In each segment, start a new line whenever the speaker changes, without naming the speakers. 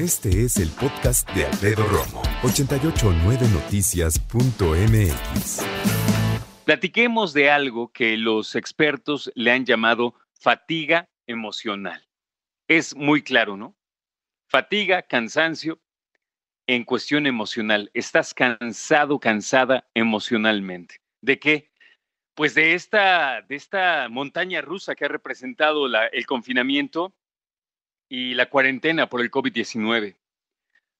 Este es el podcast de Alfredo Romo, 889noticias.mx.
Platiquemos de algo que los expertos le han llamado fatiga emocional. Es muy claro, ¿no? Fatiga, cansancio en cuestión emocional. Estás cansado, cansada emocionalmente. ¿De qué? Pues de esta, de esta montaña rusa que ha representado el confinamiento y la cuarentena por el COVID-19.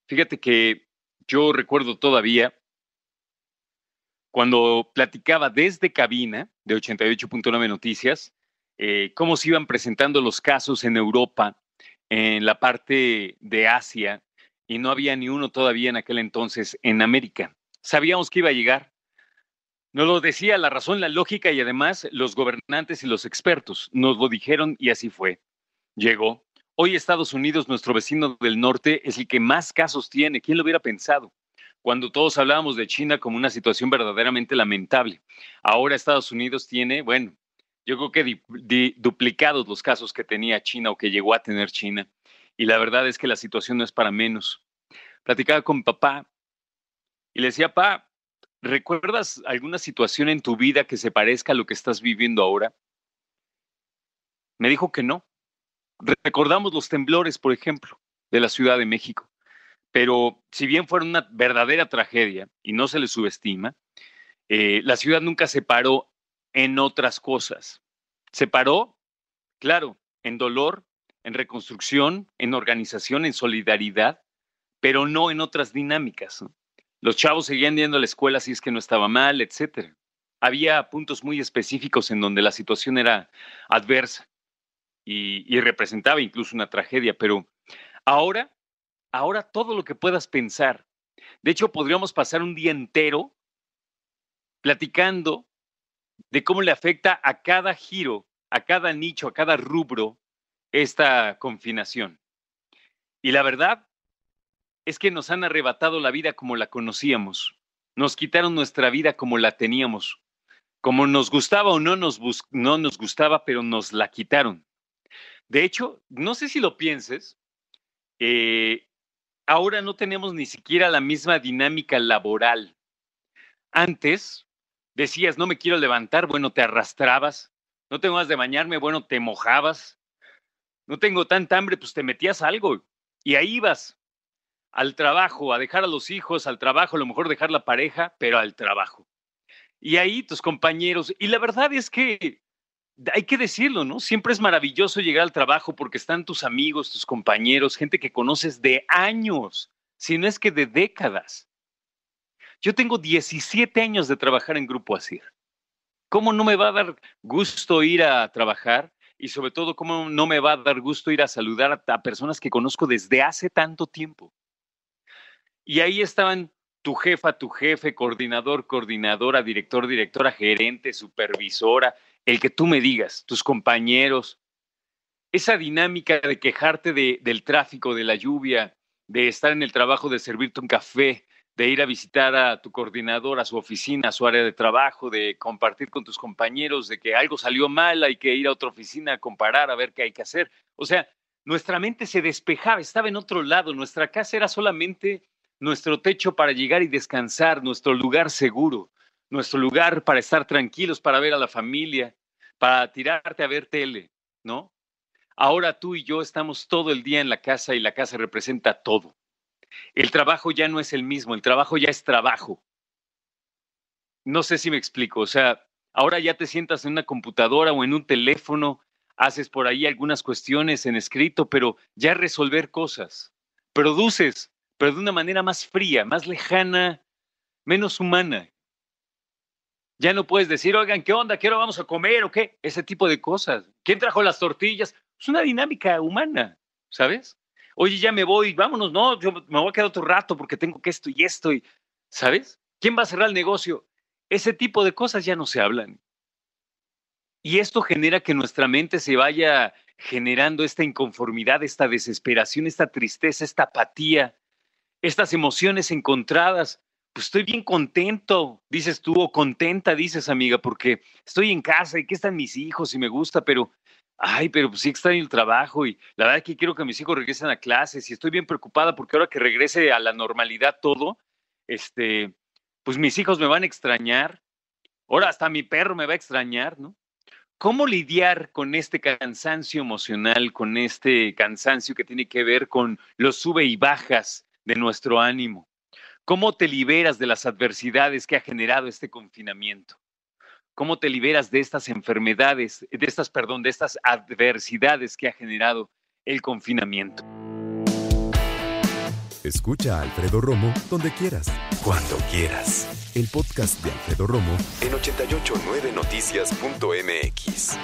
Fíjate que yo recuerdo todavía cuando platicaba desde cabina de 88.9 Noticias, eh, cómo se iban presentando los casos en Europa, en la parte de Asia, y no había ni uno todavía en aquel entonces en América. Sabíamos que iba a llegar. Nos lo decía la razón, la lógica y además los gobernantes y los expertos. Nos lo dijeron y así fue. Llegó. Hoy Estados Unidos, nuestro vecino del norte, es el que más casos tiene. ¿Quién lo hubiera pensado? Cuando todos hablábamos de China como una situación verdaderamente lamentable. Ahora Estados Unidos tiene, bueno, yo creo que duplicados los casos que tenía China o que llegó a tener China. Y la verdad es que la situación no es para menos. Platicaba con papá y le decía, pa, ¿recuerdas alguna situación en tu vida que se parezca a lo que estás viviendo ahora? Me dijo que no, Recordamos los temblores, por ejemplo, de la Ciudad de México. Pero si bien fueron una verdadera tragedia y no se le subestima, eh, la ciudad nunca se paró en otras cosas. Se paró, claro, en dolor, en reconstrucción, en organización, en solidaridad, pero no en otras dinámicas. Los chavos seguían yendo a la escuela si es que no estaba mal, etc. Había puntos muy específicos en donde la situación era adversa y, representaba incluso una tragedia, pero ahora, ahora todo lo que puedas pensar. De hecho, podríamos pasar un día entero platicando de cómo le afecta a cada giro, a cada nicho, a cada rubro esta confinación. Y la verdad es que nos han arrebatado la vida como la conocíamos, nos quitaron nuestra vida como la teníamos, como nos gustaba o no nos, no nos gustaba, pero nos la quitaron. De hecho, no sé si lo pienses, eh, ahora no tenemos ni siquiera la misma dinámica laboral. Antes decías, no me quiero levantar, bueno, te arrastrabas. No tengo más de bañarme, bueno, te mojabas. No tengo tanta hambre, pues te metías algo. Y ahí ibas al trabajo, a dejar a los hijos, al trabajo, a lo mejor dejar la pareja, pero al trabajo. Y ahí tus compañeros. Y la verdad es que hay que decirlo, ¿no? Siempre es maravilloso llegar al trabajo porque están tus amigos, tus compañeros, gente que conoces de años, si no es que de décadas. Yo tengo 17 años de trabajar en Grupo ASIR. ¿Cómo no me va a dar gusto ir a trabajar? Y sobre todo, ¿cómo no me va a dar gusto ir a saludar a, a personas que conozco desde hace tanto tiempo? Y ahí estaban tu jefa, tu jefe, coordinador, coordinadora, director, directora, gerente, supervisora, el que tú me digas, tus compañeros, esa dinámica de quejarte del tráfico, de la lluvia, de estar en el trabajo, de servirte un café, de ir a visitar a tu coordinador, a su oficina, a su área de trabajo, de compartir con tus compañeros, de que algo salió mal, hay que ir a otra oficina a comparar, a ver qué hay que hacer. O sea, nuestra mente se despejaba, estaba en otro lado, nuestra casa era solamente nuestro techo para llegar y descansar, nuestro lugar seguro nuestro lugar para estar tranquilos, para ver a la familia, para tirarte a ver tele, ¿no? Ahora tú y yo estamos todo el día en la casa y la casa representa todo. El trabajo ya no es el mismo, el trabajo ya es trabajo. No sé si me explico, o sea, ahora ya te sientas en una computadora o en un teléfono, haces por ahí algunas cuestiones en escrito, pero ya resolver cosas. Produces, pero de una manera más fría, más lejana, menos humana. Ya no puedes decir, oigan, ¿qué onda? ¿Qué hora vamos a comer o qué? Ese tipo de cosas. ¿Quién trajo las tortillas? Es una dinámica humana, ¿sabes? Oye, ya me voy, vámonos, no, yo me voy a quedar otro rato porque tengo que esto y esto, y, ¿sabes? ¿Quién va a cerrar el negocio? Ese tipo de cosas ya no se hablan. Y esto genera que nuestra mente se vaya generando esta inconformidad, esta desesperación, esta tristeza, esta apatía, estas emociones encontradas pues estoy bien contento, dices tú, o contenta, dices amiga, porque estoy en casa y que están mis hijos y me gusta, pero ay, pero pues sí extraño el trabajo y la verdad es que quiero que mis hijos regresen a clases y estoy bien preocupada porque ahora que regrese a la normalidad todo, este, pues mis hijos me van a extrañar, ahora hasta mi perro me va a extrañar, ¿no? ¿Cómo lidiar con este cansancio emocional, con este cansancio que tiene que ver con los sube y bajas de nuestro ánimo? ¿Cómo te liberas de las adversidades que ha generado este confinamiento? ¿Cómo te liberas de estas enfermedades, de estas, perdón, de estas adversidades que ha generado el confinamiento?
Escucha a Alfredo Romo donde quieras, cuando quieras. El podcast de Alfredo Romo en 889noticias.mx.